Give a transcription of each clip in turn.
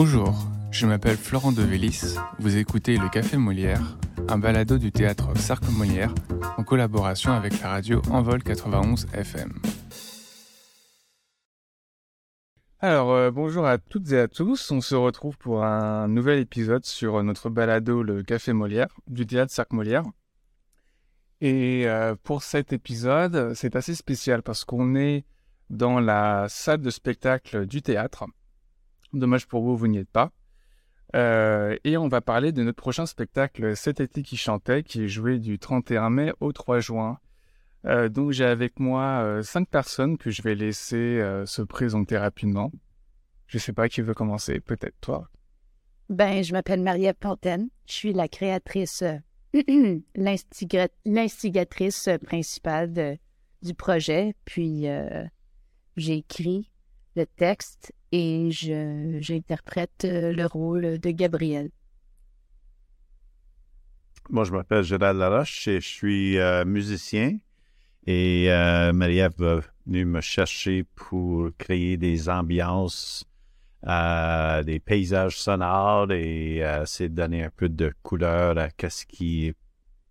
Bonjour, je m'appelle Florent Devélis, vous écoutez Le Café Molière, un balado du théâtre Sarc Molière en collaboration avec la radio Envol 91 FM. Alors, euh, bonjour à toutes et à tous, on se retrouve pour un nouvel épisode sur notre balado Le Café Molière du théâtre Sarc Molière. Et euh, pour cet épisode, c'est assez spécial parce qu'on est dans la salle de spectacle du théâtre. Dommage pour vous, vous n'y êtes pas. Euh, et on va parler de notre prochain spectacle cet été qui chantait, qui est joué du 31 mai au 3 juin. Euh, donc j'ai avec moi euh, cinq personnes que je vais laisser se présenter rapidement. Je sais pas qui veut commencer, peut-être toi. Ben, je m'appelle Marie-Ève. Je suis la créatrice, l'instigatrice principale du projet. Puis j'ai écrit le texte et j'interprète euh, le rôle de Gabriel. Moi, je m'appelle Gérald Laroche et je suis euh, musicien. Et euh, Marie-Ève va venir me chercher pour créer des ambiances, des paysages sonores et essayer de donner un peu de couleur à ce qui n'est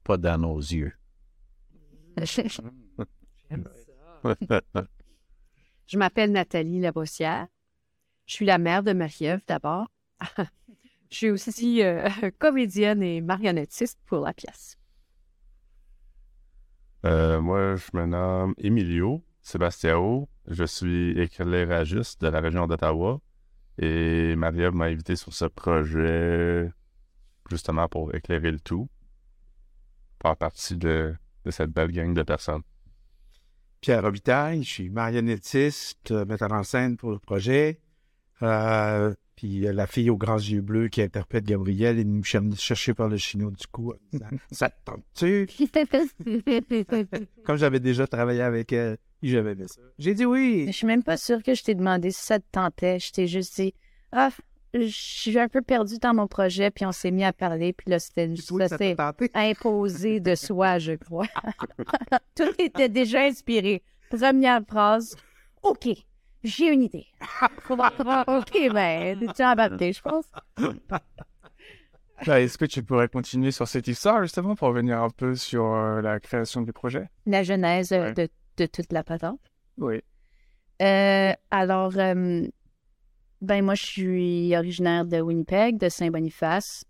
pas dans nos yeux. Je m'appelle Nathalie Lavossière. Je suis la mère de Marie-Ève d'abord. je suis aussi euh, comédienne et marionnettiste pour la pièce. Euh, moi, je me nomme Emilio Sebastiao. Je suis éclairagiste de la région d'Ottawa. Et Marie-Ève m'a invité sur ce projet justement pour éclairer le tout. Faire partie de, de cette belle gang de personnes. Pierre Robitaille, je suis marionnettiste, metteur en scène pour le projet. Euh, puis la fille aux grands yeux bleus qui interprète Gabriel, il nous chercher par le chinois du coup. Ça te tente-tu? Comme j'avais déjà travaillé avec elle, j'avais ça. J'ai dit oui. Je suis même pas sûre que je t'ai demandé si ça te tentait. Je t'ai juste dit, ah, je suis un peu perdue dans mon projet, puis on s'est mis à parler, puis là, c'était imposé de soi, je crois. Tout était déjà inspiré. Première phrase, OK, j'ai une idée. OK, ben, tu as je pense. Ben, est-ce que tu pourrais continuer sur cette histoire, justement, pour revenir un peu sur euh, la création du projet? La genèse euh, de, toute la patente? Oui. Euh, alors, ben moi, je suis originaire de Winnipeg, de Saint-Boniface.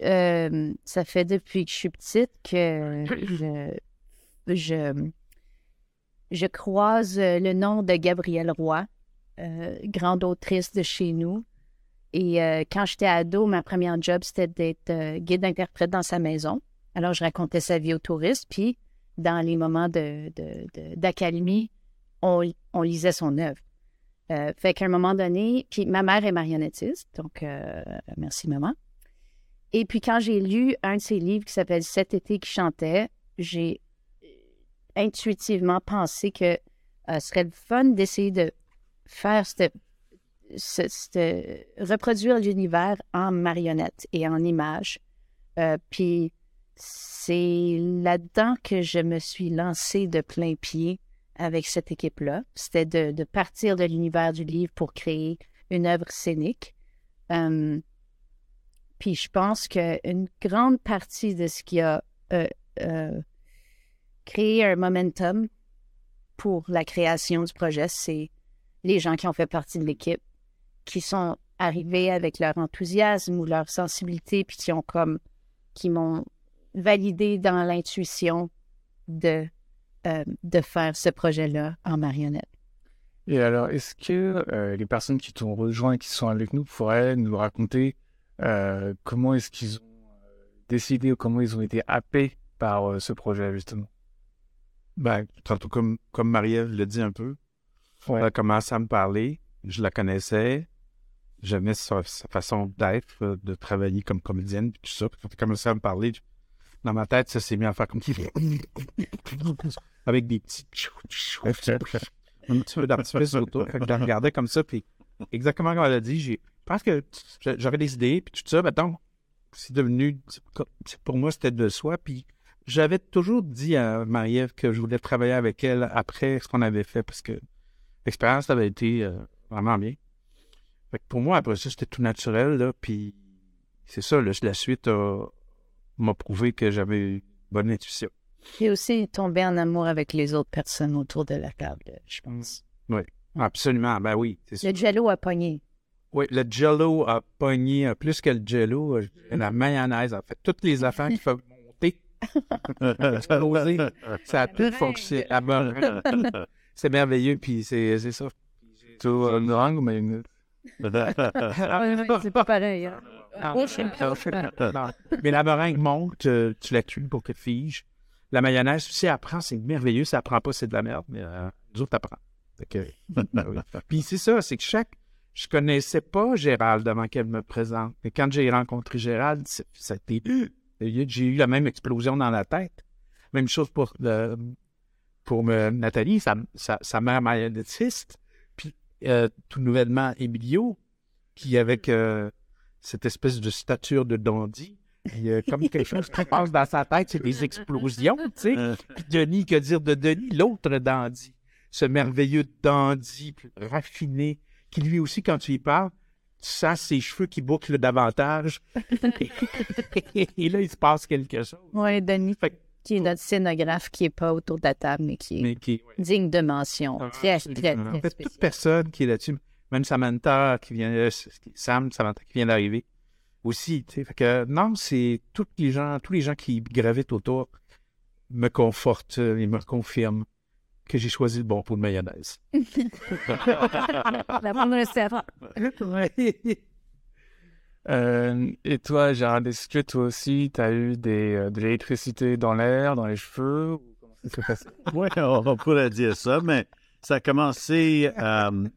Ça fait depuis que je suis petite que je, je, croise le nom de Gabrielle Roy, euh, grande autrice de chez nous. Et euh, quand j'étais ado, ma première job, c'était d'être guide interprète dans sa maison. Alors, je racontais sa vie aux touristes. Puis, dans les moments d'accalmie, de, on, on lisait son œuvre. Euh, fait qu'à un moment donné, puis ma mère est marionnettiste, donc euh, merci maman. Et puis quand j'ai lu un de ses livres qui s'appelle Cet été qui chantait, j'ai euh, intuitivement pensé que ce serait le fun d'essayer de faire cette, reproduire l'univers en marionnette et en images. puis c'est là-dedans que je me suis lancée de plein pied avec cette équipe-là. C'était de, partir de l'univers du livre pour créer une œuvre scénique. Hum, puis je pense qu'une grande partie de ce qui a euh, euh, créé un momentum pour la création du projet, c'est les gens qui ont fait partie de l'équipe, qui sont arrivés avec leur enthousiasme ou leur sensibilité, puis qui ont comme qui m'ont validé dans l'intuition de euh, de faire ce projet-là en marionnette. Et alors, est-ce que euh, les personnes qui t'ont rejoint et qui sont avec nous pourraient nous raconter euh, comment est-ce qu'ils ont décidé ou comment ils ont été happés par ce projet, justement? Ben, tantôt, comme, comme Marie-Ève le dit un peu, elle a commencé à me parler, je la connaissais, j'aimais sa, façon d'être, de travailler comme comédienne, puis tout ça. Puis quand elle a commencé à me parler, dans ma tête, ça s'est mis à faire comme avec des petits un petit peu d'artifice autour. Fait que je la regardais comme ça, puis exactement comme elle a dit, j'ai pense que j'avais des idées, puis tout ça, maintenant, c'est devenu, pour moi, c'était de soi, puis j'avais toujours dit à Marie-Ève que je voulais travailler avec elle après ce qu'on avait fait, parce que l'expérience avait été euh, vraiment bien. Fait que pour moi, après ça, c'était tout naturel, là, puis c'est ça, la suite m'a prouvé que j'avais une bonne intuition. J'ai aussi tombé en amour avec les autres personnes autour de la table, je pense. Absolument, ben oui, c'est. Le jello a pogné. Oui, le jello a pogné, euh, plus que le jello, euh, la mayonnaise, en fait, toutes les affaires qui font ça a tout fonctionné. La meringue, C'est merveilleux, puis c'est c'est ça. Plutôt euh, meringue ou mayonnaise c'est pas pareil. hein. Non. Mais la meringue monte, euh, tu la cuis pour qu'elle fige. La mayonnaise, si elle prend, c'est merveilleux. Si elle prend pas, c'est de la merde. Mais euh, nous autres, oui. Puis c'est ça, c'est que chaque. Je connaissais pas Gérald avant qu'elle me présente. Mais quand j'ai rencontré Gérald, c'est- ça a été. J'ai eu la même explosion dans la tête. Même chose pour, le- pour me- Nathalie, sa, sa, sa mère marionnettiste. Puis euh, tout nouvellement, Emilio, qui avec euh, cette espèce de stature de dandy. Il y a comme quelque chose qui passe dans sa tête, c'est des explosions, tu sais. Puis Denis, que dire de Denis? L'autre dandy. Ce merveilleux dandy raffiné, qui lui aussi, quand tu y parles, tu sens ses cheveux qui bouclent davantage. Et là, il se passe quelque chose. Oui, Denis, Fait qui est notre scénographe, qui est pas autour de la table, mais qui est Mais qui, ouais. digne de mention. Ah, Très, très, très, En fait, toute personne qui est là-dessus, même Samantha qui vient, euh, Sam, Samantha qui vient d'arriver aussi, tu sais. Fait que non, c'est tous les gens, tous les gens qui gravitent autour me confortent euh, et me confirment que j'ai choisi le bon pot de mayonnaise. La bonne recette. Euh, et toi, Gérard, est-ce que toi aussi, tu as eu des, euh, de l'électricité dans l'air, dans les cheveux Oui, on on pourrait dire ça, mais ça a commencé, euh,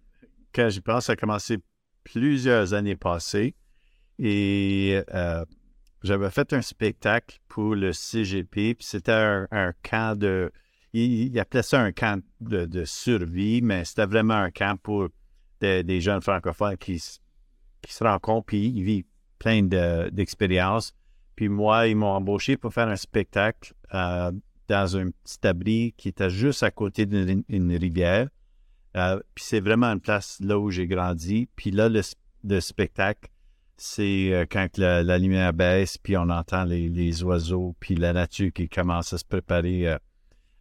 quand j'y pense, ça a commencé plusieurs années passées. Et euh, j'avais fait un spectacle pour le CGP, puis c'était un, un camp de. Il, appelait ça un camp de, survie, mais c'était vraiment un camp pour des- jeunes francophones qui, se rencontrent, puis ils vivent plein de- d'expériences. Puis moi, ils m'ont embauché pour faire un spectacle euh, dans un petit abri qui était juste à côté d'une une rivière. Euh, puis c'est vraiment une place là où j'ai grandi. Puis là, le, le spectacle, c'est euh, quand la, lumière baisse, puis on entend les, oiseaux, puis la nature qui commence à se préparer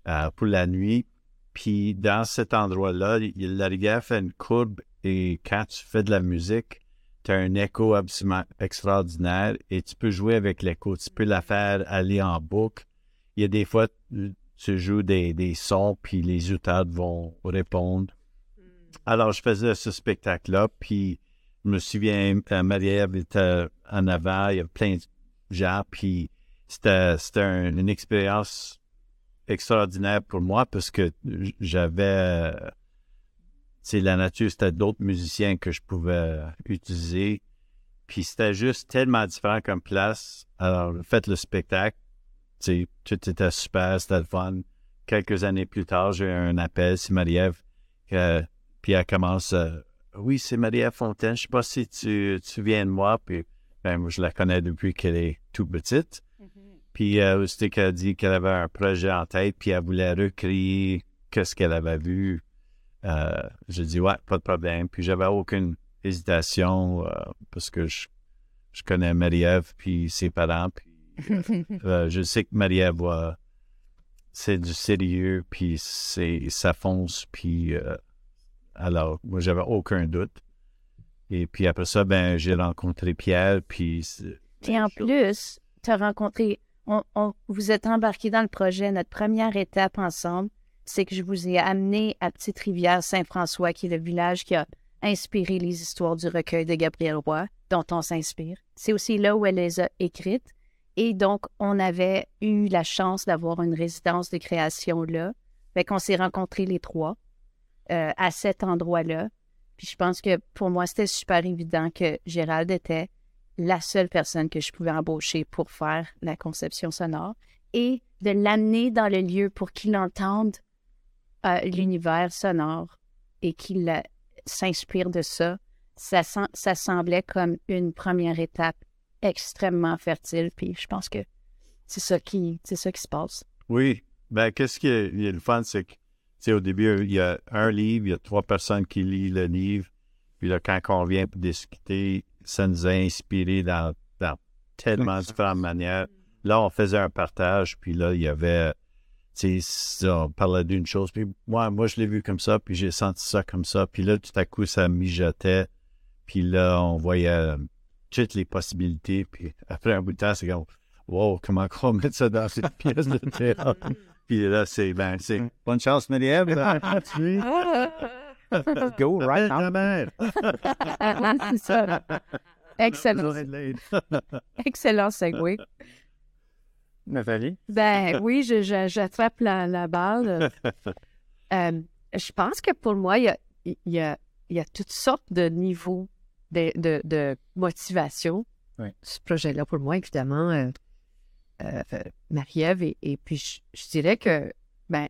euh, pour la nuit. Puis dans cet endroit-là, il- la rivière fait une courbe et quand tu fais de la musique, tu as un écho absolument extraordinaire et tu peux jouer avec l'écho. Tu peux la faire aller en boucle. Il y a des fois, tu- joues des, des sons, puis les auteurs vont répondre. Alors, je faisais ce spectacle-là, puis je me souviens, euh, Marie-Ève était en avant, il y a plein de gens, puis c'était c'était un- une expérience extraordinaire pour moi parce que j'avais, euh, sais, la nature, c'était d'autres musiciens que je pouvais utiliser, puis c'était juste tellement différent comme place. Alors, faites le spectacle, tout était super, c'était le fun. Quelques années plus tard, j'ai eu un appel, c'est Marie-Ève, puis elle commence, euh, oui, c'est Marie-Ève Fontaine, je sais pas si tu, tu viens de moi, puis ben, moi, je la connais depuis qu'elle est toute petite. Puis euh, qu'elle a dit qu'elle avait un projet en tête, puis elle voulait recréer qu'est-ce qu'elle avait vu. Euh, j'ai dit, ouais, pas de problème. Puis j'avais aucune hésitation euh, parce que je, je connais Marie-Ève, puis ses parents, puis euh, je sais que Marie-Ève, c'est du sérieux, puis c'est, ça fonce, puis euh, alors, moi, j'avais aucun doute. Et puis après ça, ben, j'ai rencontré Pierre, puis... Et en plus, tu as rencontré, on, vous êtes embarqué dans le projet. Notre première étape ensemble, c'est que je vous ai amené à Petite-Rivière-Saint-François, qui est le village qui a inspiré les histoires du recueil de Gabriel Roy, dont on s'inspire. C'est aussi là où elle les a écrites. Et donc, on avait eu la chance d'avoir une résidence de création là. Fait qu'on s'est rencontrés les trois euh, à cet endroit-là. Puis je pense que pour moi, c'était super évident que Gérald était la seule personne que je pouvais embaucher pour faire la conception sonore et de l'amener dans le lieu pour qu'il entende euh, l'univers sonore et qu'il euh, s'inspire de ça. Ça, sem- ça semblait comme une première étape extrêmement fertile. Puis je pense que c'est ça qui, c'est ça qui se passe. Oui. Ben, qu'est-ce qui est, il y a le fun, c'est que, tu sais, au début, il y a un livre, il y a trois personnes qui lisent le livre, Puis là, quand on vient pour discuter, ça nous a inspiré dans, dans tellement différentes manières. Là, on faisait un partage, puis là, il y avait, tu sais, on parlait d'une chose, puis moi, moi, je l'ai vu comme ça, puis j'ai senti ça comme ça, puis là, tout à coup, ça mijotait, puis là, on voyait euh, toutes les possibilités, puis après un bout de temps, c'est comme, wow, comment on met ça dans cette pièce de théâtre? Puis là, c'est, ben, c'est bonne chance, Marie-Ève. Let's go right now. C'est ça. Excellent. Excellent segue. Nathalie? Ben oui, je- je- j'attrape la, la balle. Euh, je pense que pour moi, il y a, il y a, il y a toutes sortes de niveaux de, de, de motivation. Oui. Ce projet-là, pour moi, évidemment, euh, euh, euh, Marie-Ève, et, et puis je, je dirais que, ben,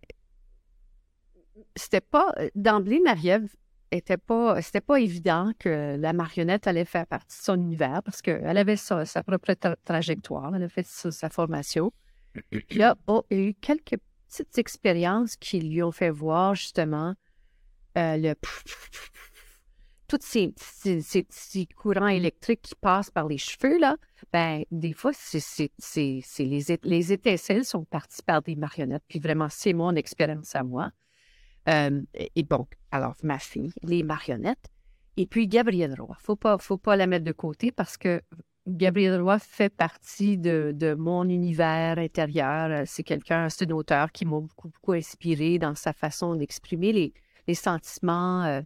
c'était pas, d'emblée, Marie-Ève était pas, c'était pas évident que la marionnette allait faire partie de son univers parce qu'elle avait sa, propre tra- trajectoire, elle a fait sa, formation. Là, oh, il y a eu quelques petites expériences qui lui ont fait voir justement euh, le tous ces, ces, ces courants électriques qui passent par les cheveux, là, ben, des fois, c'est, les, les étincelles sont parties par des marionnettes. Puis vraiment, c'est mon expérience à moi. Euh, et bon, alors, ma fille, les marionnettes. Et puis, Gabrielle Roy. Faut pas, faut pas la mettre de côté parce que Gabrielle Roy fait partie de, mon univers intérieur. Euh, C'est quelqu'un, c'est un auteur qui m'a beaucoup, beaucoup inspiré dans sa façon d'exprimer les, sentiments, euh,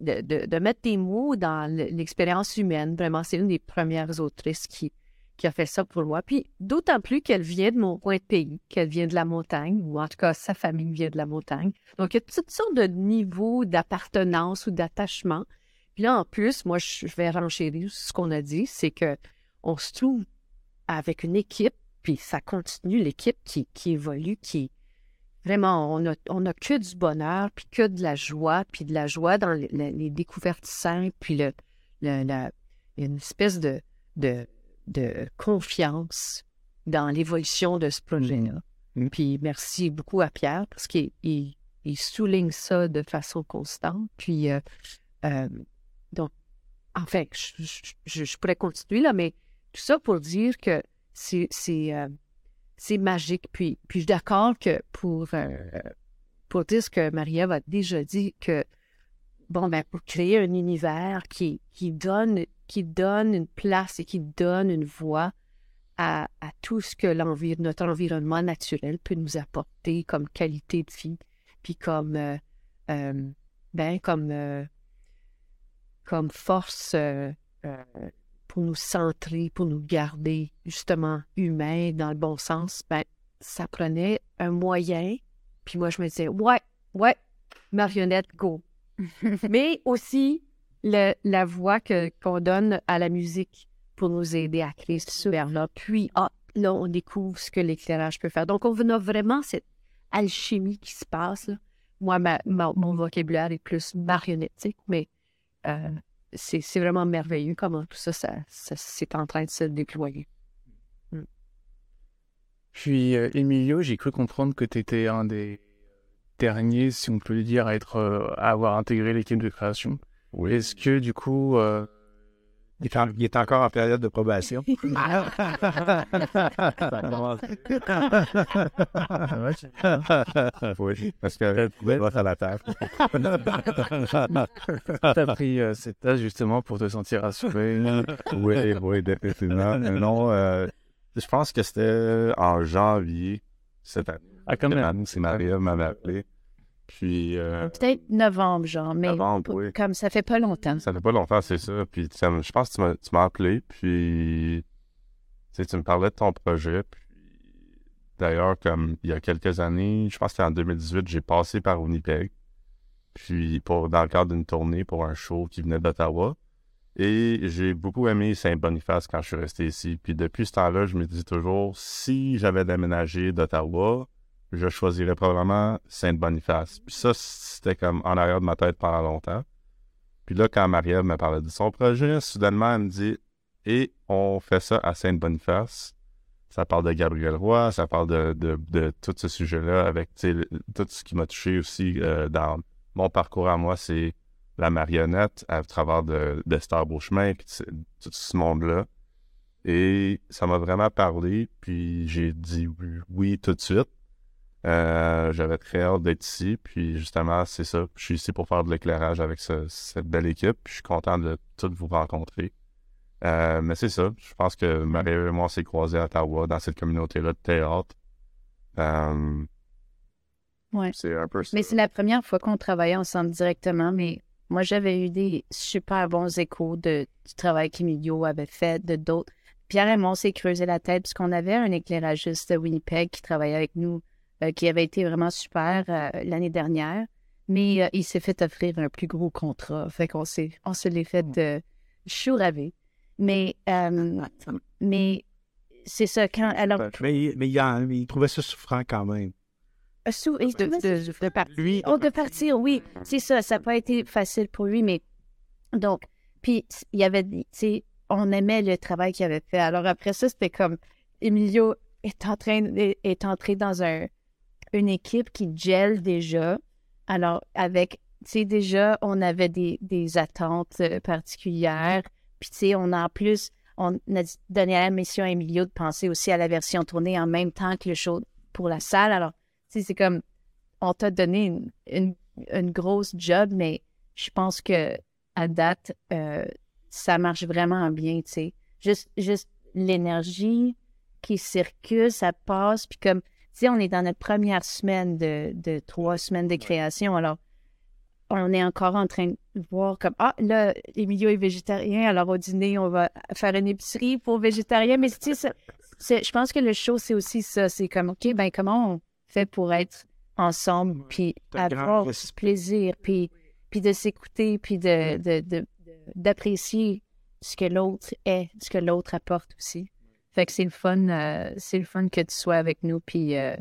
de, de- mettre des mots dans l'expérience humaine. Vraiment, c'est une des premières autrices qui, qui a fait ça pour moi. Puis d'autant plus qu'elle vient de mon coin de pays, qu'elle vient de la montagne, ou en tout cas, sa famille vient de la montagne. Donc, il y a toutes sortes de niveaux d'appartenance ou d'attachement. Puis là, en plus, moi, je vais renchérir ce qu'on a dit, c'est que on se trouve avec une équipe, puis ça continue, l'équipe qui, évolue, qui vraiment, on a, on a que du bonheur, puis que de la joie, puis de la joie dans les, découvertes simples, puis le, la- une espèce de, de confiance dans l'évolution de ce projet-là. Mhm. Puis merci beaucoup à Pierre, parce qu'il il, il souligne ça de façon constante. Puis, euh, euh, donc, enfin, je, je- je- je pourrais continuer là, mais tout ça pour dire que c'est c'est euh, c'est magique. Puis, puis je suis d'accord que pour, pour dire ce que Marie-Ève a déjà dit, que bon, ben, pour créer un univers qui, qui, donne, qui donne une place et qui donne une voix à, à tout ce que l'envir- notre environnement naturel peut nous apporter comme qualité de vie, puis comme, euh, euh, ben, comme, euh, comme force pour nous centrer, pour nous garder justement humains dans le bon sens, ben, ça prenait un moyen. Puis moi, je me disais, ouais, ouais, marionnette, go. Mais aussi le- la voix que, qu'on donne à la musique pour nous aider à créer ce univers-là. Puis, ah, là, on découvre ce que l'éclairage peut faire. Donc, on a vraiment cette alchimie qui se passe. là. Moi, ma- ma- mon vocabulaire est plus marionnettique, mais euh, c'est, c'est vraiment merveilleux comment tout ça, ça, ça- c'est en train de se déployer. Puis, euh, Emilio, j'ai cru comprendre que tu étais un des derniers, si on peut le dire, à, être, euh, à avoir intégré l'équipe de création. Oui. Est-ce que, du coup, euh, Il est, en- il est encore en période de probation? oui, parce que grâce à la table. tu as pris euh, cette tâche justement pour te sentir rassuré oui, oui, définitivement. non, euh, je pense que c'était en janvier cette année. Ah, quand même. C'est Maria m'avait appelé. Puis, euh, Peut-être novembre, genre, mais Novembre, oui. comme ça fait pas longtemps. ça fait pas longtemps, c'est ça. Puis, je pense que tu m'as- tu m'as appelé, puis tu sais, tu me parlais de ton projet. Puis, d'ailleurs, comme il y a quelques années, je pense que c'était en 2018, j'ai passé par Winnipeg. Puis, pour, dans le cadre d'une tournée pour un show qui venait d'Ottawa. Et j'ai beaucoup aimé Saint-Boniface quand je suis resté ici. Puis depuis ce temps-là, je me dis toujours, si j'avais déménagé d'Ottawa, je choisirais probablement Saint-Boniface. Puis ça, c'était comme en arrière de ma tête pendant longtemps. Puis là, quand Marie-Ève me parlait de son projet, soudainement, elle me dit, et on fait ça à Saint-Boniface. Ça parle de Gabriel Roy, ça parle de, tout ce sujet-là avec tout ce qui m'a touché aussi euh, dans mon parcours à moi, c'est la marionnette à travers de, d'Esther Beauchemin, puis tout ce monde-là. Et ça m'a vraiment parlé, puis j'ai dit oui tout de suite. Euh, j'avais très hâte d'être ici, puis justement, c'est ça. Je suis ici pour faire de l'éclairage avec ce- cette belle équipe, puis je suis content de toutes vous rencontrer. Euh, mais c'est ça, je pense que Marie et moi, on s'est croisés à Ottawa, dans cette communauté-là de théâtre. Euh, Ouais. C'est un peu ça. Mais c'est la première fois qu'on travaillait ensemble directement, mais moi, j'avais eu des super bons échos de, du travail qu'Emilio avait fait, de d'autres. Pierre et moi, on s'est creusé la tête parce qu'on avait un éclairagiste de Winnipeg qui travaillait avec nous, qui avait été vraiment super euh, l'année dernière, mais euh, il s'est fait offrir un plus gros contrat. Fait qu'on s'est, on se l'est fait de chou ravé. Mais, euh, mais c'est ça, quand, alors, Mais, mais il, en- il trouvait ça souffrant quand même. euh, sous- De, trouvait ça de, de par- Lui, Oh, de partir, oui. C'est ça, ça n'a pas été facile pour lui, mais donc, puis il y avait, tu sais, on aimait le travail qu'il avait fait. Alors après ça, c'était comme, Emilio est en train, est, est entré dans un, une équipe qui gèle déjà. Alors, avec, tu sais, déjà, on avait des, des attentes euh, particulières. Puis, tu sais, on a en plus, on a donné la mission à Emilio de penser aussi à la version tournée en même temps que le show pour la salle. Alors, tu sais, c'est comme, on t'a donné une, une, grosse job, mais je pense que à date, euh, ça marche vraiment bien, tu sais. Juste, juste l'énergie qui circule, ça passe, puis comme, sais, on est dans notre première semaine de, de trois semaines de création, alors on est encore en train de voir comme, ah, là, Emilio est végétarien, alors au dîner, on va faire une épicerie pour végétarien, mais tu sais, je pense que le show, c'est aussi ça, c'est comme, OK, ben comment on fait pour être ensemble, puis avoir du plaisir, puis, puis de s'écouter, puis de- d'apprécier ce que l'autre est, ce que l'autre apporte aussi. Fait que c'est le fun, euh, c'est le fun que tu sois avec nous, puis euh,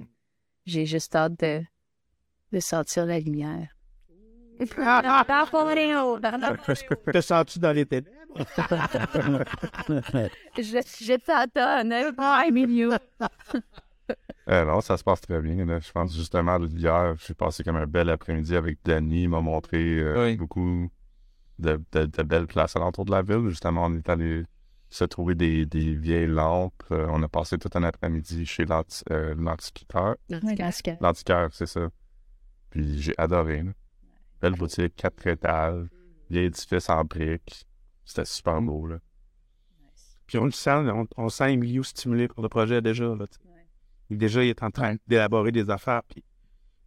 j'ai juste hâte de, de sentir la lumière. T'as senti dans les ténèbres? je, je t'attends, Emilio. Euh, non, ça se passe très bien. là. Je pense justement, hier, j'ai passé comme un bel après-midi avec Danny. Il m'a montré euh, Oui. beaucoup de, de- de belles places alentour de la ville. Justement, on est allé se trouver des, des vieilles lampes. Euh, on a passé tout un après-midi chez euh, l'antiquaire. Cas. L'antiquaire, c'est ça. Puis j'ai adoré. là. Belle boutique, quatre étages, vieil édifice en briques. C'était super beau. Là. Puis on le sent, on, on sent Emilio stimulé par le projet déjà. Là, Déjà, il est en train d'élaborer des affaires. Puis,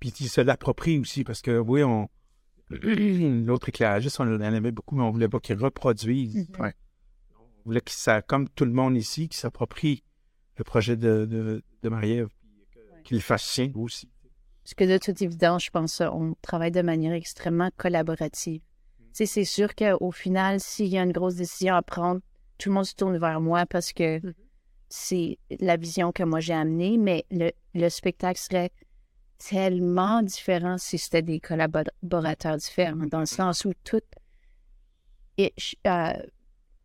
puis il se l'approprie aussi parce que, oui, on. L'autre éclairagiste, on en aimait beaucoup, mais on voulait pas qu'il reproduise. Mhm. Ouais. Voulait qu'il s'a, comme tout le monde ici, qu'il s'approprie le projet de, de, de Marie-Ève, que- qu'il fasse sien aussi. Parce que de toute évidence, je pense qu'on travaille de manière extrêmement collaborative. Sais, c'est sûr qu'au final, s'il y a une grosse décision à prendre, tout le monde se tourne vers moi parce que Mhm. c'est la vision que moi j'ai amenée, mais le, le spectacle serait tellement différent si c'était des collaborateurs différents, dans le sens où tout. Et, euh,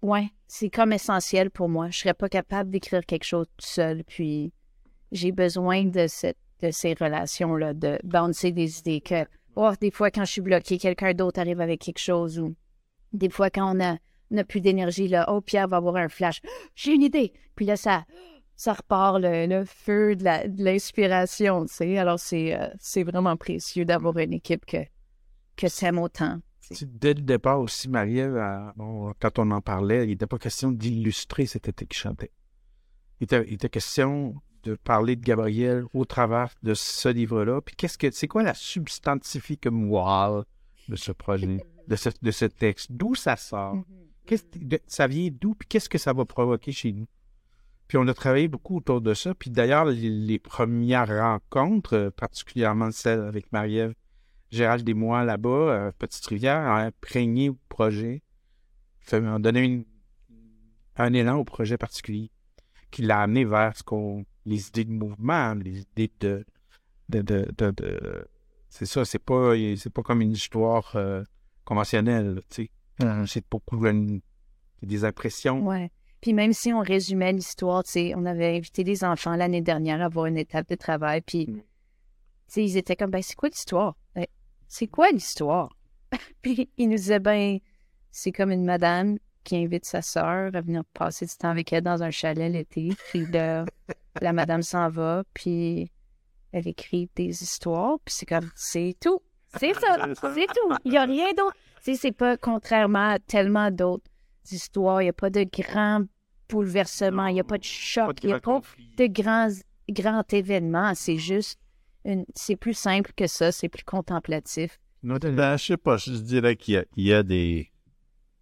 ouais, c'est comme essentiel pour moi. Je serais pas capable d'écrire quelque chose tout seul, puis j'ai besoin de cette de ces relations-là, de bouncer des idées que, oh, des fois, quand je suis bloquée, quelqu'un d'autre arrive avec quelque chose ou des fois, quand on a, plus d'énergie, là, oh, Pierre va avoir un flash. J'ai une idée. Puis là, ça, ça repart le, feu de l'inspiration, tu sais. Alors, c'est euh, c'est vraiment précieux d'avoir une équipe que, que t'aimes autant. Dès le départ aussi, Marie-Ève, bon, quand on en parlait, il n'était pas question d'illustrer cet été qui chantait. Il était, il était question de parler de Gabriel au travers de ce livre-là. Puis qu'est-ce que c'est quoi la substantifique moelle de ce projet, de ce, de ce texte? D'où ça sort? De- ça vient d'où? Puis qu'est-ce que ça va provoquer chez nous? Puis on a travaillé beaucoup autour de ça. Puis d'ailleurs, les, les premières rencontres, euh, particulièrement celle avec Marie-Ève, Gérald et moi là-bas, euh, Petite Rivière, a imprégné le projet, fait, a donné une- un élan au projet particulier qui l'a amené vers ce qu'on, les idées de mouvement, les idées de, de, de, de- de- c'est ça, c'est pas, c'est pas comme une histoire euh, conventionnelle, tu sais. C'est beaucoup une- des impressions. Ouais. Puis même si on résumait l'histoire, tu sais, on avait invité les enfants l'année dernière à avoir une étape de travail, puis, Mm. tu sais, ils étaient comme, ben, c'est quoi l'histoire? C'est quoi l'histoire? Puis il nous disait, ben, c'est comme une madame qui invite sa sœur à venir passer du temps avec elle dans un chalet l'été. Puis là, la madame s'en va, puis elle écrit des histoires, puis c'est comme, c'est tout. C'est ça, c'est tout. Il n'y a rien d'autre. Tu sais, c'est pas contrairement à tellement d'autres histoires. Il n'y a pas de grands bouleversements, il n'y a pas de choc, il n'y a pas de grands, grands événements. C'est juste, une... c'est plus simple que ça, c'est plus contemplatif. Ben, je sais pas, je dirais qu'il y a, il y a des,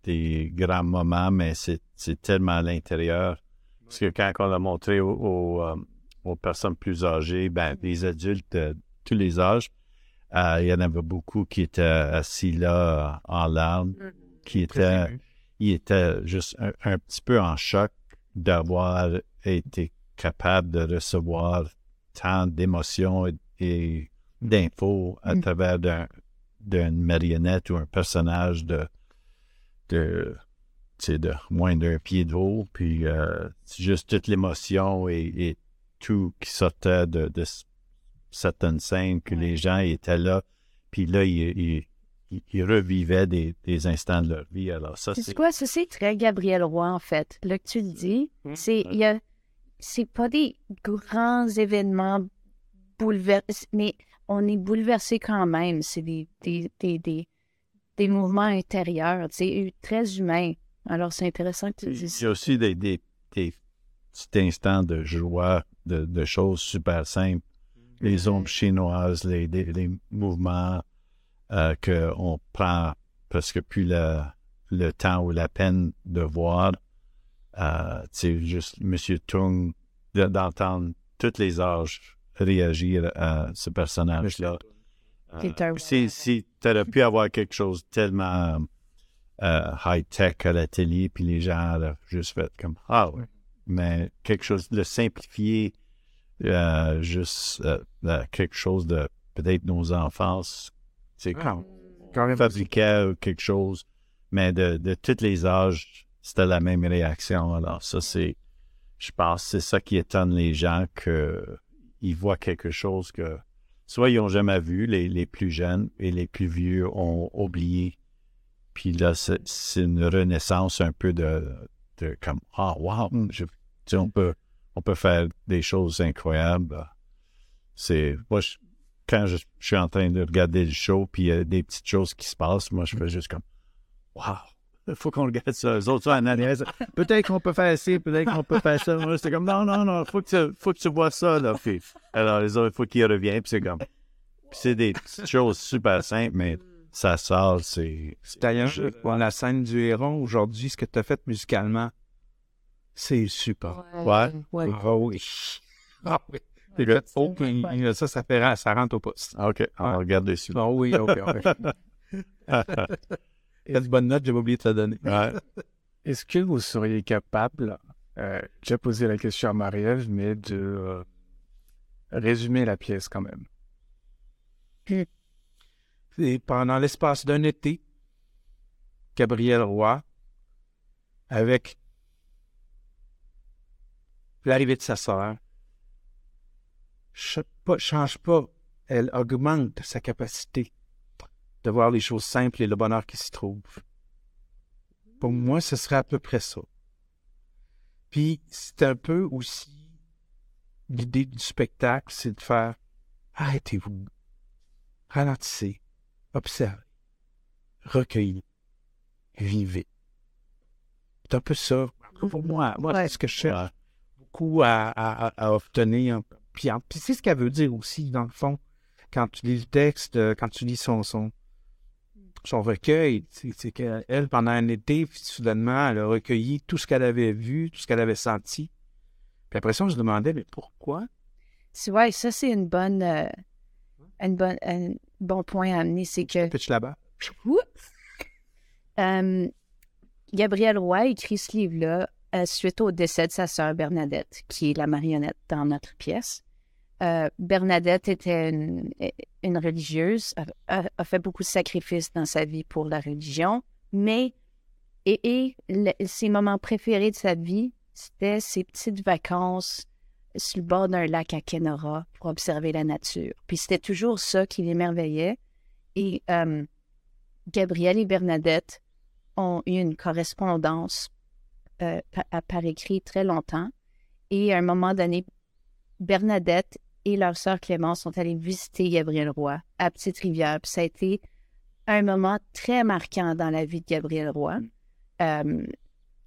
des grands moments, mais c'est c'est tellement à l'intérieur. Parce que quand on a montré aux, aux, euh, aux personnes plus âgées, ben, les adultes de tous les âges, euh, il y en avait beaucoup qui étaient assis là en larmes, qui étaient, ils étaient juste un, un petit peu en choc d'avoir été capable de recevoir tant d'émotions et, et d'infos à Mm. travers d'un- d'une marionnette ou un personnage de, de, tu sais, de moins d'un pied de haut, puis euh, c'est juste toute l'émotion et, et tout qui sortait de, de certaines scènes que les gens étaient là, puis là, ils, ils, ils- ils revivaient des, des instants de leur vie. Alors ça, C'est c'est... quoi? Ça, c'est très Gabriel Roy, en fait. Là que tu le dis, c'est, il y a, c'est pas des grands événements mais on est bouleversé quand même. C'est des, des, des, des, des mouvements intérieurs, sais, très humains. Alors, c'est intéressant que tu Il dises y a aussi des, des, des petits instants de joie, de, de choses super simples. Les ombres chinoises, les, les, les mouvements euh, qu'on prend presque plus le, le temps ou la peine de voir. Euh, tu sais, juste M. Tung, de- d'entendre tous les âges réagir à ce personnage-là. Euh, si si tu aurais pu avoir quelque chose tellement euh, high-tech à la télé, puis les gens auraient juste fait comme Ah ouais. Mais quelque chose de simplifié, euh, juste euh, quelque chose de peut-être nos enfances, tu sais, Ah, carrément. fabriquait quelque chose, mais de, de tous les âges, c'était la même réaction. Alors, ça, c'est, je pense, c'est ça qui étonne les gens que ils voient quelque chose que soit ils n'ont jamais vu, les, les plus jeunes et les plus vieux ont oublié. Puis là, c'est, une renaissance un peu de, de comme Ah, wow, je- tu sais, on peut, on peut faire des choses incroyables. C'est, moi, je- quand je, je suis en train de regarder le show, puis il y a des petites choses qui se passent, moi, je fais juste comme, wow, il faut qu'on regarde ça. Les autres, ça, ça, peut-être qu'on peut faire ci, peut-être qu'on peut faire ça. Moi, c'est comme, non, non, non, faut que tu, faut que tu vois ça, là, puis Alors, les autres, il faut qu'ils reviennent, puis c'est comme, puis c'est des petites choses super simples, mais ça sort, c'est, D'ailleurs, Je- pour la scène du héron, aujourd'hui, ce que tu as fait musicalement, c'est super. ouais. Ouais. Ah oui. Ah oui. C'est le haut, puis ça, ça, fait, ça rentre au poste. Ah, OK, on va regarder dessus. Ah oui, ok, ok. Quelle bonne note, j'avais oublié de te la donner. Ouais. Est-ce que vous seriez capable, euh, j'ai posé la question à Marie-Ève, mais de euh, résumer la pièce quand même? Et pendant l'espace d'un été, Gabriel Roy, avec l'arrivée de sa sœur, pas- change pas, elle augmente sa capacité de voir les choses simples et le bonheur qui s'y trouve. Pour moi, ce serait à peu près ça. Puis, c'est un peu aussi l'idée du spectacle, c'est de faire arrêtez-vous, ralentissez, observez, recueillez, vivez. C'est un peu ça. Pour moi, moi c'est ce que je cherche beaucoup à, à- à- à obtenir. Puis, puis c'est ce qu'elle veut dire aussi, dans le fond, quand tu lis le texte, euh, quand tu lis son, son, son recueil, c'est qu'elle, pendant un été, puis soudainement, elle a recueilli tout ce qu'elle avait vu, tout ce qu'elle avait senti. Puis après ça, on se demandait, mais pourquoi? Vois, ça, c'est une bonne, euh, une bonne, un bon point à amener, c'est que Pitch là-bas. Euh, Gabriel Roy écrit ce livre-là euh, suite au décès de sa sœur Bernadette, qui est la marionnette dans notre pièce. Euh, Bernadette était une, religieuse, a, fait beaucoup de sacrifices dans sa vie pour la religion, mais et, ses moments préférés de sa vie, c'était ses petites vacances sur le bord d'un lac à Kenora pour observer la nature. Puis c'était toujours ça qui l'émerveillait. Et euh, Gabriel et Bernadette ont eu une correspondance euh, pa- par écrit très longtemps. Et à un moment donné, Bernadette et leur sœur Clémence sont allées visiter Gabriel Roy à Petite-Rivière. Puis ça a été un moment très marquant dans la vie de Gabriel Roy, euh,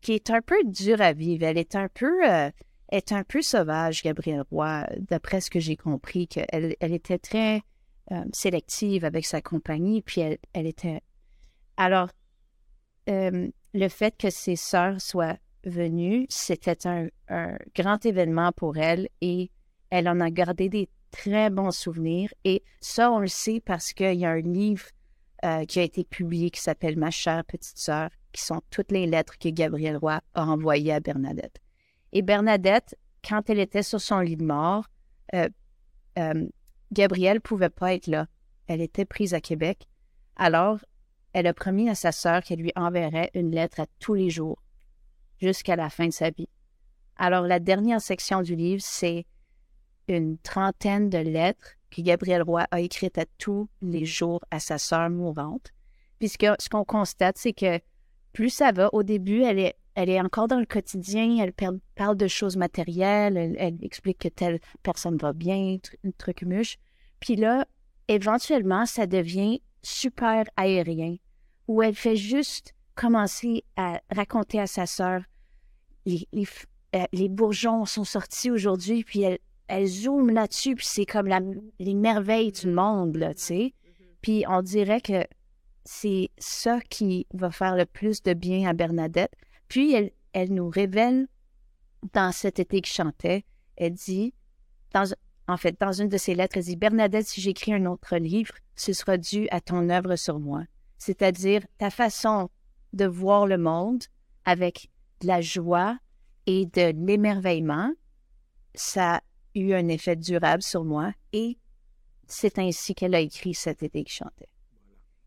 qui est un peu dur à vivre. Elle est un peu, euh, est un peu sauvage, Gabriel Roy, d'après ce que j'ai compris, qu'elle elle était très euh, sélective avec sa compagnie, puis elle, elle était... Alors, le fait que ses sœurs soient venues, c'était un, un grand événement pour elle et elle en a gardé des très bons souvenirs. Et ça, on le sait parce qu'il y a un livre euh, qui a été publié qui s'appelle Ma chère petite sœur, qui sont toutes les lettres que Gabriel Roy a envoyées à Bernadette. Et Bernadette, quand elle était sur son lit de mort, euh, euh, Gabrielle pouvait pas être là. Elle était prise à Québec. Alors, elle a promis à sa sœur qu'elle lui enverrait une lettre à tous les jours, jusqu'à la fin de sa vie. Alors, la dernière section du livre, c'est une trentaine de lettres que Gabriel Roy a écrites à tous les jours à sa sœur mourante. Puisque ce qu'on constate, c'est que plus ça va, au début, elle est, encore dans le quotidien, elle parle de choses matérielles, elle, explique que telle personne va bien, tr- truc muche. Puis là, éventuellement, ça devient super aérien, où elle fait juste commencer à raconter à sa sœur les, les, euh, les bourgeons sont sortis aujourd'hui, puis elle, elle zoome là-dessus, puis c'est comme la, les merveilles du monde, là, tu sais. Puis on dirait que c'est ça qui va faire le plus de bien à Bernadette. Puis elle, elle nous révèle dans cet été qui chantait, elle dit, dans, en fait, dans une de ses lettres, elle dit Bernadette, si j'écris un autre livre, ce sera dû à ton œuvre sur moi. C'est-à-dire ta façon de voir le monde avec de la joie et de l'émerveillement, ça eu un effet durable sur moi et c'est ainsi qu'elle a écrit cet été qui chantait.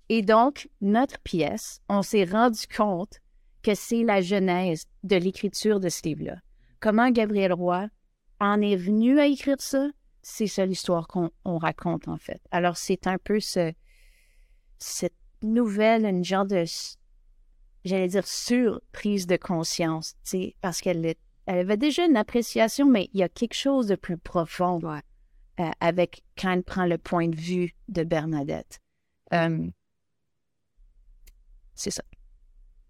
Et donc, notre pièce, on s'est rendu compte que c'est la genèse de l'écriture de ce livre-là. Comment Gabriel Roy en est venu à écrire ça, c'est ça l'histoire qu'on on raconte en fait. Alors c'est un peu ce, cette nouvelle, une genre de, j'allais dire surprise de conscience, parce qu'elle est- elle avait déjà une appréciation, mais il y a quelque chose de plus profond Ouais. euh, avec quand elle prend le point de vue de Bernadette. Euh, c'est ça.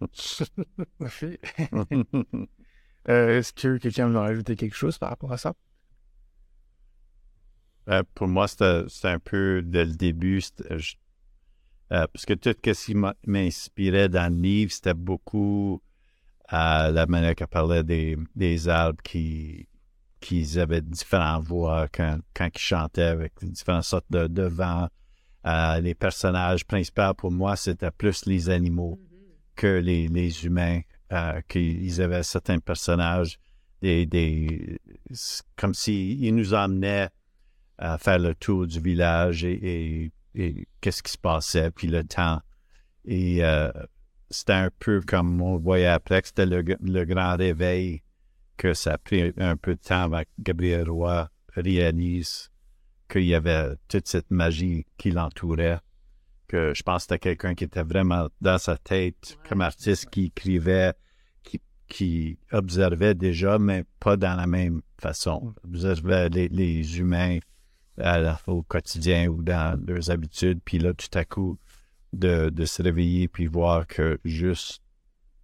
Euh, Est-ce que quelqu'un veut rajouter quelque chose par rapport à ça? Euh, pour moi, c'était un peu dès le début, je- euh, parce que tout ce qui m'a- m'inspirait dans le livre, c'était beaucoup euh, la manière qu'elle parlait des, des arbres qui, qui avaient différentes voix quand, quand ils chantaient avec différentes sortes de, de vents. Euh, les personnages principaux, pour moi, c'était plus les animaux que les, les humains. Euh, qu'ils avaient certains personnages, des, des, comme s'ils nous emmenaient à faire le tour du village et, et- et qu'est-ce qui se passait, puis le temps. Et euh, c'était un peu comme on le voyait après, que c'était le, le grand réveil, que ça a pris un peu de temps avant que Gabriel Roy réalise qu'il y avait toute cette magie qui l'entourait. Que je pense que c'était quelqu'un qui était vraiment dans sa tête comme artiste, qui écrivait, qui, qui observait déjà, mais pas dans la même façon. Observait les, les humains à la- au quotidien ou dans leurs habitudes, puis là, tout à coup, de, de se réveiller puis voir que juste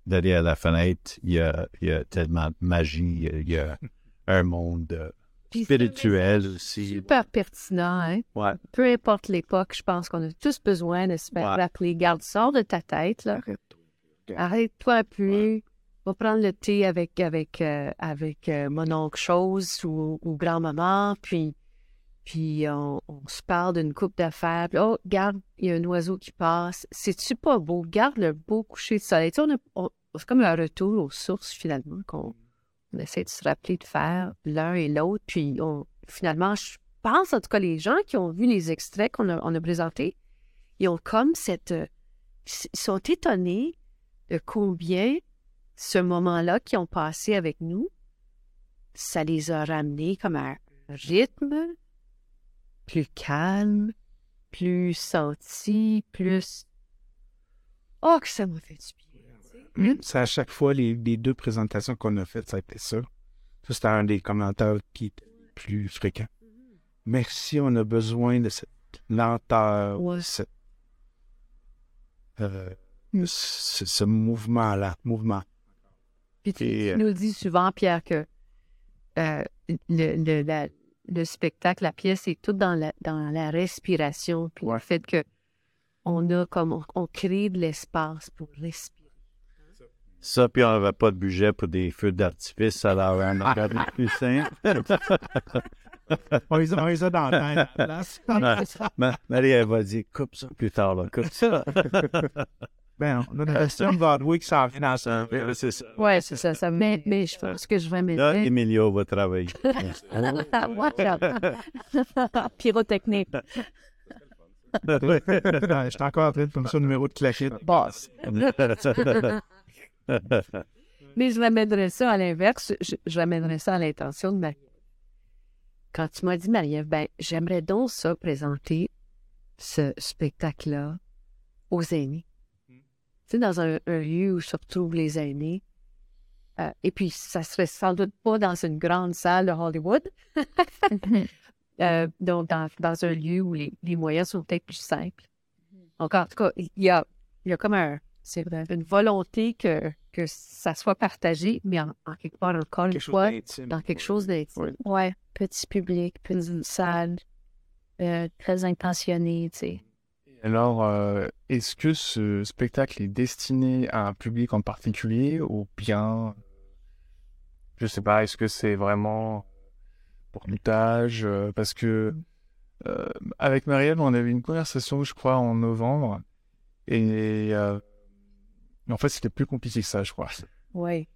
derrière la fenêtre, il y a, il y a tellement de magie, il y a un monde euh, Puis spirituel aussi. Super pertinent, hein? Ouais. Peu importe l'époque, je pense qu'on a tous besoin de se faire Ouais. rappeler. Garde, sors de ta tête, là. Arrête-toi un peu. Va prendre le thé avec, avec, euh, avec euh, mon oncle Chose ou, ou grand-maman, puis, puis on, se parle d'une coupe d'affaires. Puis, oh, garde, il y a un oiseau qui passe. C'est-tu pas beau? Garde le beau coucher de soleil. C'est comme un retour aux sources, finalement, qu'on on essaie de se rappeler de faire l'un et l'autre. Puis, on, finalement, je pense, en tout cas, les gens qui ont vu les extraits qu'on a, présentés, ils ont comme cette... euh, Ils sont étonnés de combien ce moment-là qu'ils ont passé avec nous, ça les a ramenés comme un rythme plus calme, plus senti, plus Oh, que ça m'a fait du bien. C'est à chaque fois, les, les deux présentations qu'on a faites, ça a été ça. Ça, c'était un des commentaires qui était plus fréquent. Merci, on a besoin de cette lenteur, Ouais. cette, euh, ce, ce mouvement-là, mouvement. Puis tu, Et, tu euh, nous dis souvent, Pierre, que euh, le, le, la- le spectacle, la pièce est toute dans la, dans la respiration, puis le fait que on a comme on, on crée de l'espace pour respirer. Ça, puis on n'avait pas de budget pour des feux d'artifice, alors on a regardé plus simple. On les a, on les a dans la tête Marie, elle va dire, coupe ça plus tard, là, coupe ça. Ben, on a question de Broadway qui s'en vient dans ça. c'est ça. Ouais, c'est ça. ça Mais, mais je pense que je vais Là, mettre. Emilio va travailler. Pyrotechnique. Je suis encore en train de faire ça au numéro de claquette. Boss. Mais je ramènerais ça à l'inverse. Je, je ramènerais ça à l'intention de Marie. Quand tu m'as dit, Marie-Ève, ben, j'aimerais donc ça présenter ce spectacle-là aux aînés. Tu sais, dans un, un lieu où se retrouvent les aînés. Euh, et puis, ça serait sans doute pas dans une grande salle de Hollywood. Euh, donc, dans, dans un lieu où les, les moyens sont peut-être plus simples. Donc, en tout cas, il y a, il y a comme un, C'est vrai. une volonté que, que ça soit partagé, mais en, en quelque part, encore une Quelque fois, dans quelque chose d'intime. Ouais, petit public, petite salle, euh, très intentionné, tu sais. Alors, euh, est-ce que ce spectacle est destiné à un public en particulier ou bien, je sais pas, est-ce que c'est vraiment pour tout âge euh, Parce que euh, avec Marielle, on avait une conversation, je crois, en novembre, et euh, en fait, c'était plus compliqué que ça, je crois. Oui.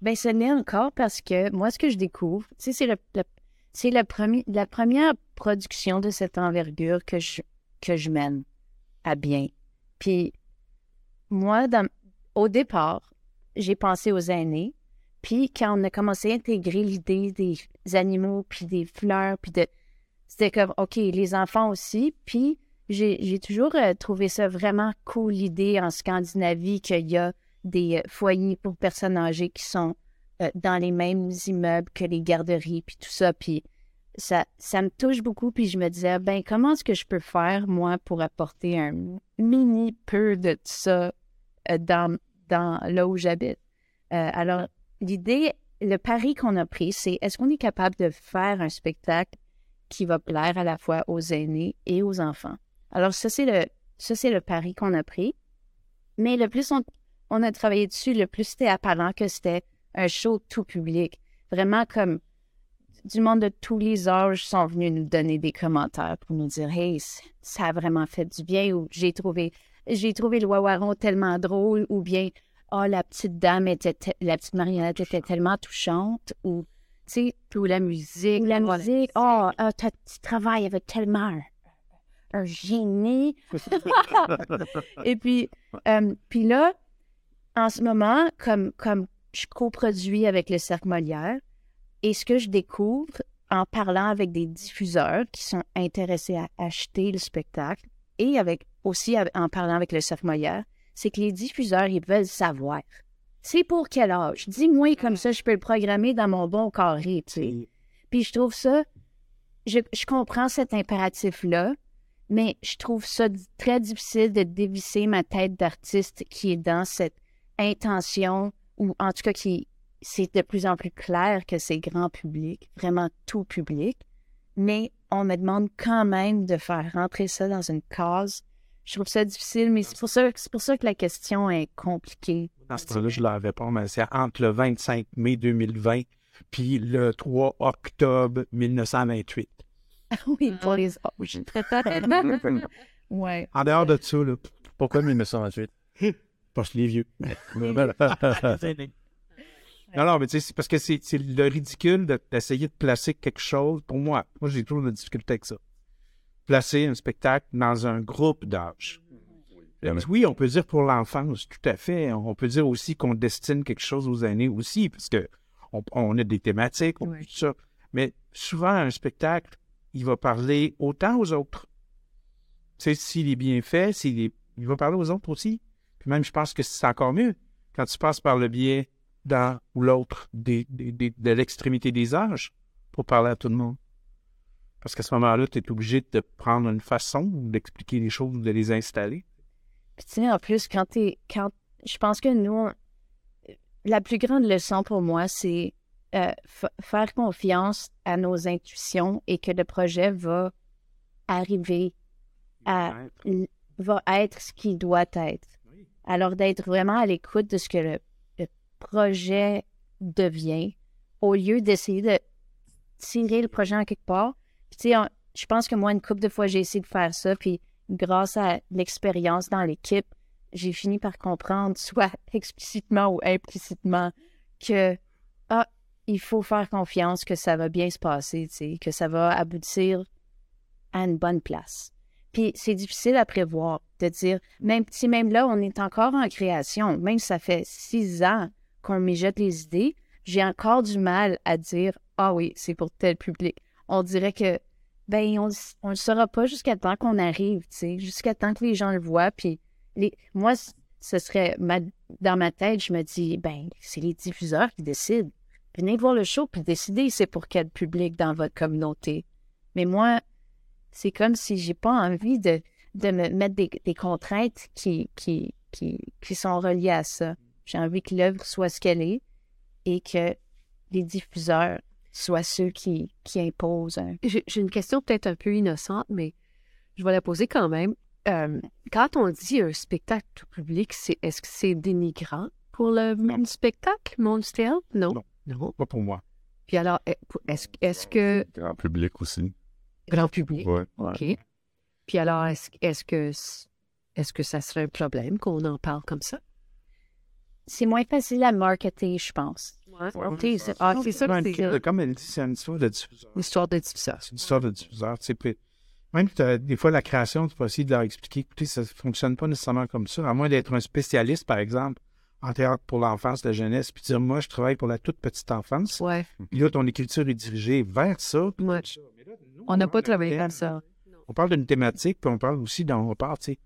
Ben, ce n'est encore parce que moi, ce que je découvre, c'est premier, la première production de cette envergure que je, que je mène à bien. Puis, moi, au départ, j'ai pensé aux aînés. Puis, quand on a commencé à intégrer l'idée des animaux, puis des fleurs, puis de. C'était comme, OK, les enfants aussi. Puis, j'ai j'ai toujours euh, trouvé ça vraiment cool, l'idée en Scandinavie qu'il y a des euh, foyers pour personnes âgées qui sont euh, dans les mêmes immeubles que les garderies, puis tout ça. Puis ça, ça me touche beaucoup. Puis je me disais, ben, comment est-ce que je peux faire, moi, pour apporter un mini peu de ça euh, dans, dans là où j'habite? Euh, alors, l'idée, le pari qu'on a pris, c'est est-ce qu'on est capable de faire un spectacle qui va plaire à la fois aux aînés et aux enfants? Alors, ça, c'est le, le pari qu'on a pris. Mais le plus on a travaillé dessus, le plus c'était apparent que c'était un show tout public. Vraiment comme du monde de tous les âges sont venus nous donner des commentaires pour nous dire Hey, ça a vraiment fait du bien ou j'ai trouvé j'ai trouvé le Wawaron tellement drôle ou bien Oh, la petite dame était la petite marionnette était tellement touchante ou tu sais Ou la musique. ou la voilà. musique, oh, ah, ta- tu travailles avec tellement un, un génie. Et puis, euh, puis là, en ce moment, comme, comme je coproduis avec le Cercle Molière, et ce que je découvre en parlant avec des diffuseurs qui sont intéressés à acheter le spectacle, et avec aussi en parlant avec le Molière, c'est que les diffuseurs, ils veulent savoir. C'est pour quel âge? Dis-moi comme ça, je peux le programmer dans mon bon carré, tu sais. Puis je trouve ça, je, je comprends cet impératif-là, mais je trouve ça très difficile de dévisser ma tête d'artiste qui est dans cette intention, ou en tout cas qui c'est de plus en plus clair que c'est grand public, vraiment tout public, mais on me demande quand même de faire rentrer ça dans une case. Je trouve ça difficile, mais c'est pour ça, c'est pour ça que la question est compliquée. Dans ce temps-là, je leur réponds, mais c'est entre le 25 mai 2020 puis le 3 octobre 1928. oui, pour les âges. ouais. En dehors de ça, là, Pourquoi 1928? parce que les vieux. Non, non, mais tu sais, c'est parce que c'est c'est le ridicule de- d'essayer de placer quelque chose. Pour moi, moi, j'ai toujours de difficulté avec ça. Placer un spectacle dans un groupe d'âge. Oui, on peut dire pour l'enfance, tout à fait. On peut dire aussi qu'on destine quelque chose aux aînés aussi, parce que on, on a des thématiques, on Ouais. tout ça. Mais souvent, un spectacle, il va parler autant aux autres. Tu sais, s'il est bien fait, s'il est- il va parler aux autres aussi. Puis même, je pense que c'est encore mieux quand tu passes par le biais d'un ou l'autre des, des- des- de l'extrémité des âges pour parler à tout le monde. Parce qu'à ce moment-là, tu es obligé de prendre une façon d'expliquer les choses, de les installer. Puis tu sais, en plus, quand t'es. Quand, je pense que nous, on- la plus grande leçon pour moi, c'est euh, fa- faire confiance à nos intuitions et que le projet va arriver à va être ce qu'il doit être. Alors d'être vraiment à l'écoute de ce que le projet devient, au lieu d'essayer de tirer le projet en quelque part. Puis tu sais, je pense que moi, une couple de fois, j'ai essayé de faire ça, puis grâce à l'expérience dans l'équipe, j'ai fini par comprendre, soit explicitement ou implicitement, que ah, il faut faire confiance que ça va bien se passer, tu sais, que ça va aboutir à une bonne place. Puis c'est difficile à prévoir, de dire, même si même là, on est encore en création, même si ça fait six ans qu'on mijote les idées, j'ai encore du mal à dire, ah oui, c'est pour tel public. On dirait que, ben, on, on le saura pas jusqu'à temps qu'on arrive, tu sais, jusqu'à temps que les gens le voient. Puis les, moi, ce serait, dans ma tête, je me dis, ben, c'est les diffuseurs qui décident. Venez voir le show puis décidez c'est pour quel public dans votre communauté. Mais moi, c'est comme si j'ai pas envie de, me mettre des, des contraintes qui, qui, qui, qui sont reliées à ça. J'ai envie que l'œuvre soit ce qu'elle est et que les diffuseurs soient ceux qui, qui imposent un, J'ai une question peut-être un peu innocente, mais je vais la poser quand même. Euh, quand on dit un spectacle tout public, c'est est-ce que c'est dénigrant pour le monde spectacle, monde? Non. Non. Non? Pas pour moi. Puis alors, est- est-ce est-ce que Grand public aussi. grand public? Ouais. OK. Puis alors, est-ce est-ce que est-ce que ça serait un problème qu'on en parle comme ça? C'est moins facile à marketer, je pense. C'est ah, c'est ça que Comme elle dit, c'est une histoire de diffuseur. une histoire de diffuseur. C'est une histoire de diffuseur. puis Même des fois, la création, tu peux essayer de leur expliquer, écoutez, ça ne fonctionne pas nécessairement comme ça, à moins d'être un spécialiste, par exemple, en théâtre pour l'enfance, la jeunesse, puis dire, moi, je travaille pour la toute petite enfance. Ouais. Puis là, ton écriture est dirigée vers ça. Ouais. tout ça. Mais là, nous, On n'a pas d'un travaillé comme ça. On parle d'une thématique, puis on parle aussi tu sais,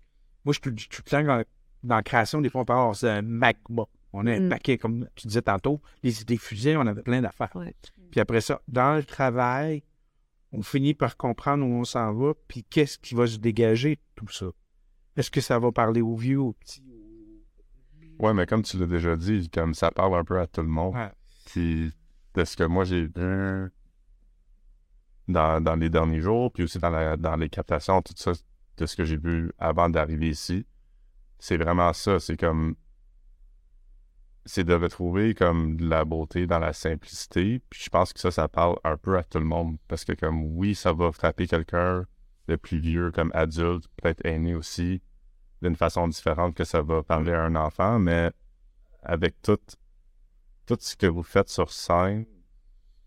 moi, je suis tout- le temps dans, la création, des fois, on parle, c'est un Mac, bon, on a un Mm. paquet, comme tu disais tantôt, les idées fusées, on avait plein d'affaires. Ouais. Puis après ça, dans le travail, on finit par comprendre où on s'en va, puis qu'est-ce qui va se dégager de tout ça. Est-ce que ça va parler aux vieux, aux petits? Ouais, mais comme tu l'as déjà dit, comme ça parle un peu à tout le monde. Ouais. Puis de ce que moi j'ai vu dans, dans les derniers jours, puis aussi dans, la, dans les captations, tout ça, de ce que j'ai vu avant d'arriver ici, c'est vraiment ça. C'est comme. C'est de retrouver comme de la beauté dans la simplicité. Puis je pense que ça, ça parle un peu à tout le monde. Parce que, comme, oui, ça va frapper quelqu'un de plus vieux, comme adulte, peut-être aîné aussi, d'une façon différente que ça va parler à un enfant, mais avec tout, tout ce que vous faites sur scène,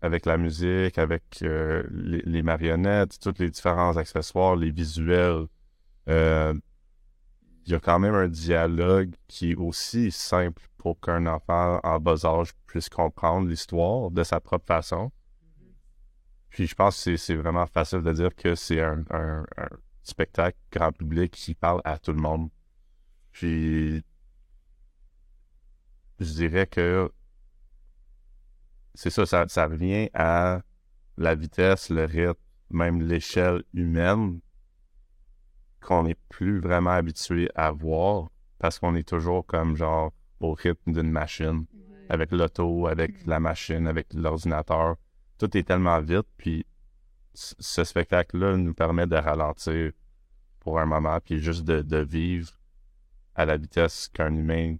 avec la musique, avec euh, les, les marionnettes, tous les différents accessoires, les visuels, euh, il y a quand même un dialogue qui est aussi simple pour qu'un enfant en bas âge puisse comprendre l'histoire de sa propre façon. Puis je pense que c'est- vraiment facile de dire que c'est un, un- un spectacle grand public qui parle à tout le monde. Puis je dirais que c'est ça, ça, ça revient à la vitesse, le rythme, même l'échelle humaine qu'on n'est plus vraiment habitué à voir parce qu'on est toujours comme genre au rythme d'une machine, avec l'auto, avec la machine, avec l'ordinateur. Tout est tellement vite, puis ce spectacle-là nous permet de ralentir pour un moment, puis juste de, de vivre à la vitesse qu'un humain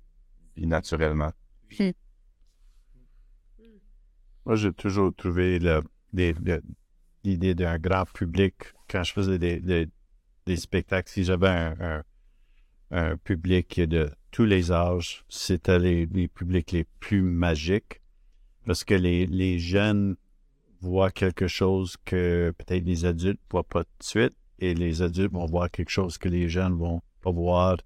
vit naturellement. Moi, j'ai toujours trouvé l'idée d'un grand public. Quand je faisais des, des- des spectacles. Si j'avais un, un- un public de tous les âges, c'était les, les publics les plus magiques parce que les, les jeunes voient quelque chose que peut-être les adultes ne voient pas tout de suite et les adultes vont voir quelque chose que les jeunes vont pas voir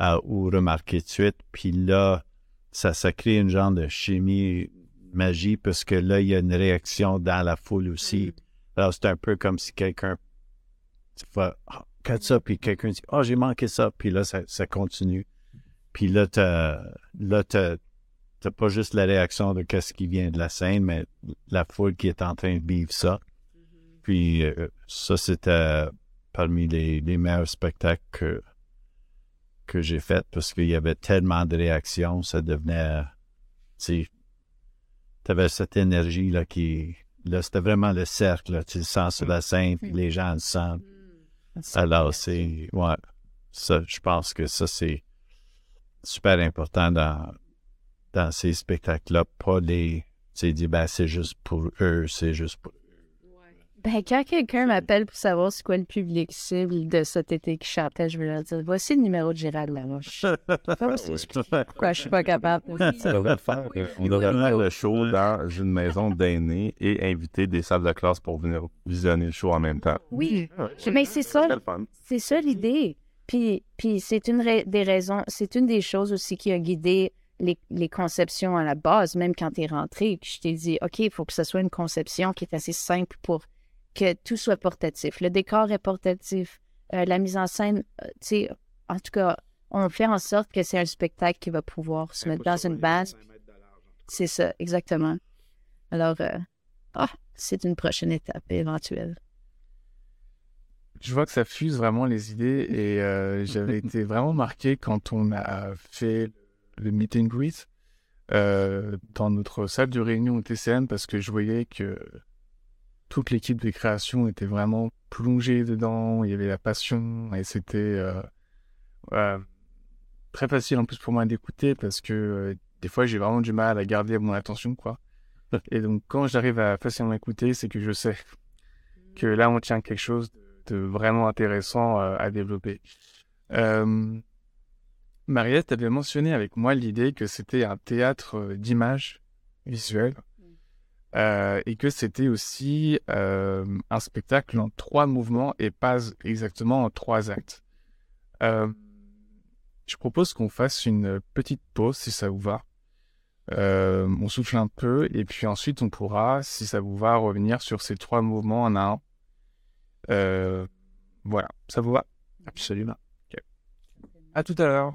euh, ou remarquer tout de suite. Puis là, ça, ça crée une genre de chimie, magie, parce que là, il y a une réaction dans la foule aussi. Alors, c'est un peu comme si quelqu'un Ah, cut ça, puis quelqu'un dit Oh, j'ai manqué ça, puis là, ça, ça continue. Puis là, t'as, là, t'as, t'as pas juste la réaction de qu'est-ce qui vient de la scène, mais la foule qui est en train de vivre ça. Puis euh, ça, c'était parmi les, les meilleurs spectacles que, que j'ai fait parce qu'il y avait tellement de réactions, ça devenait, tu sais, t'avais cette énergie là qui, là, c'était vraiment le cercle, tu le sens sur la scène, puis les gens le sentent. Alors, c'est, ouais, ça, je pense que ça, c'est super important dans, dans ces spectacles-là, pas les, tu sais, dire, ben, c'est juste pour eux, c'est juste pour Ben, quand quelqu'un m'appelle pour savoir c'est quoi le public cible de cet été qui chantait, je vais leur dire voici le numéro de Gérald Laroche. Pourquoi je suis pas capable? On devrait faire, on devrait faire le show dans une maison d'aînés et inviter des salles de classe pour venir visionner le show en même temps. Oui, mais c'est ça, C'est le fun. c'est ça l'idée. Puis, puis c'est une ra- des raisons, c'est une des choses aussi qui a guidé les, les conceptions à la base, même quand tu es rentré, que je t'ai dit, OK, il faut que ce soit une conception qui est assez simple pour que tout soit portatif. Le décor est portatif, euh, la mise en scène, euh, tu sais, en tout cas, on fait en sorte que c'est un spectacle qui va pouvoir se mettre dans une base. C'est ça, exactement. Alors, euh, ah, c'est une prochaine étape éventuelle. Je vois que ça fuse vraiment les idées et euh, j'avais été vraiment marqué quand on a fait le meet and greet euh, dans notre salle de réunion au TCN parce que je voyais que toute l'équipe de création était vraiment plongée dedans, il y avait la passion et c'était euh, euh, très facile en plus pour moi d'écouter parce que euh, des fois j'ai vraiment du mal à garder mon attention quoi. Et donc quand j'arrive à facilement écouter, c'est que je sais que là on tient quelque chose de vraiment intéressant euh, à développer. Euh, Mariette, tu avais mentionné avec moi l'idée que c'était un théâtre d'images visuelles euh, et que c'était aussi euh, un spectacle en trois mouvements et pas exactement en trois actes. Euh, je propose qu'on fasse une petite pause si ça vous va. On souffle un peu et puis ensuite on pourra, si ça vous va, revenir sur ces trois mouvements en un. Euh, voilà, ça vous va? Absolument. À tout à l'heure.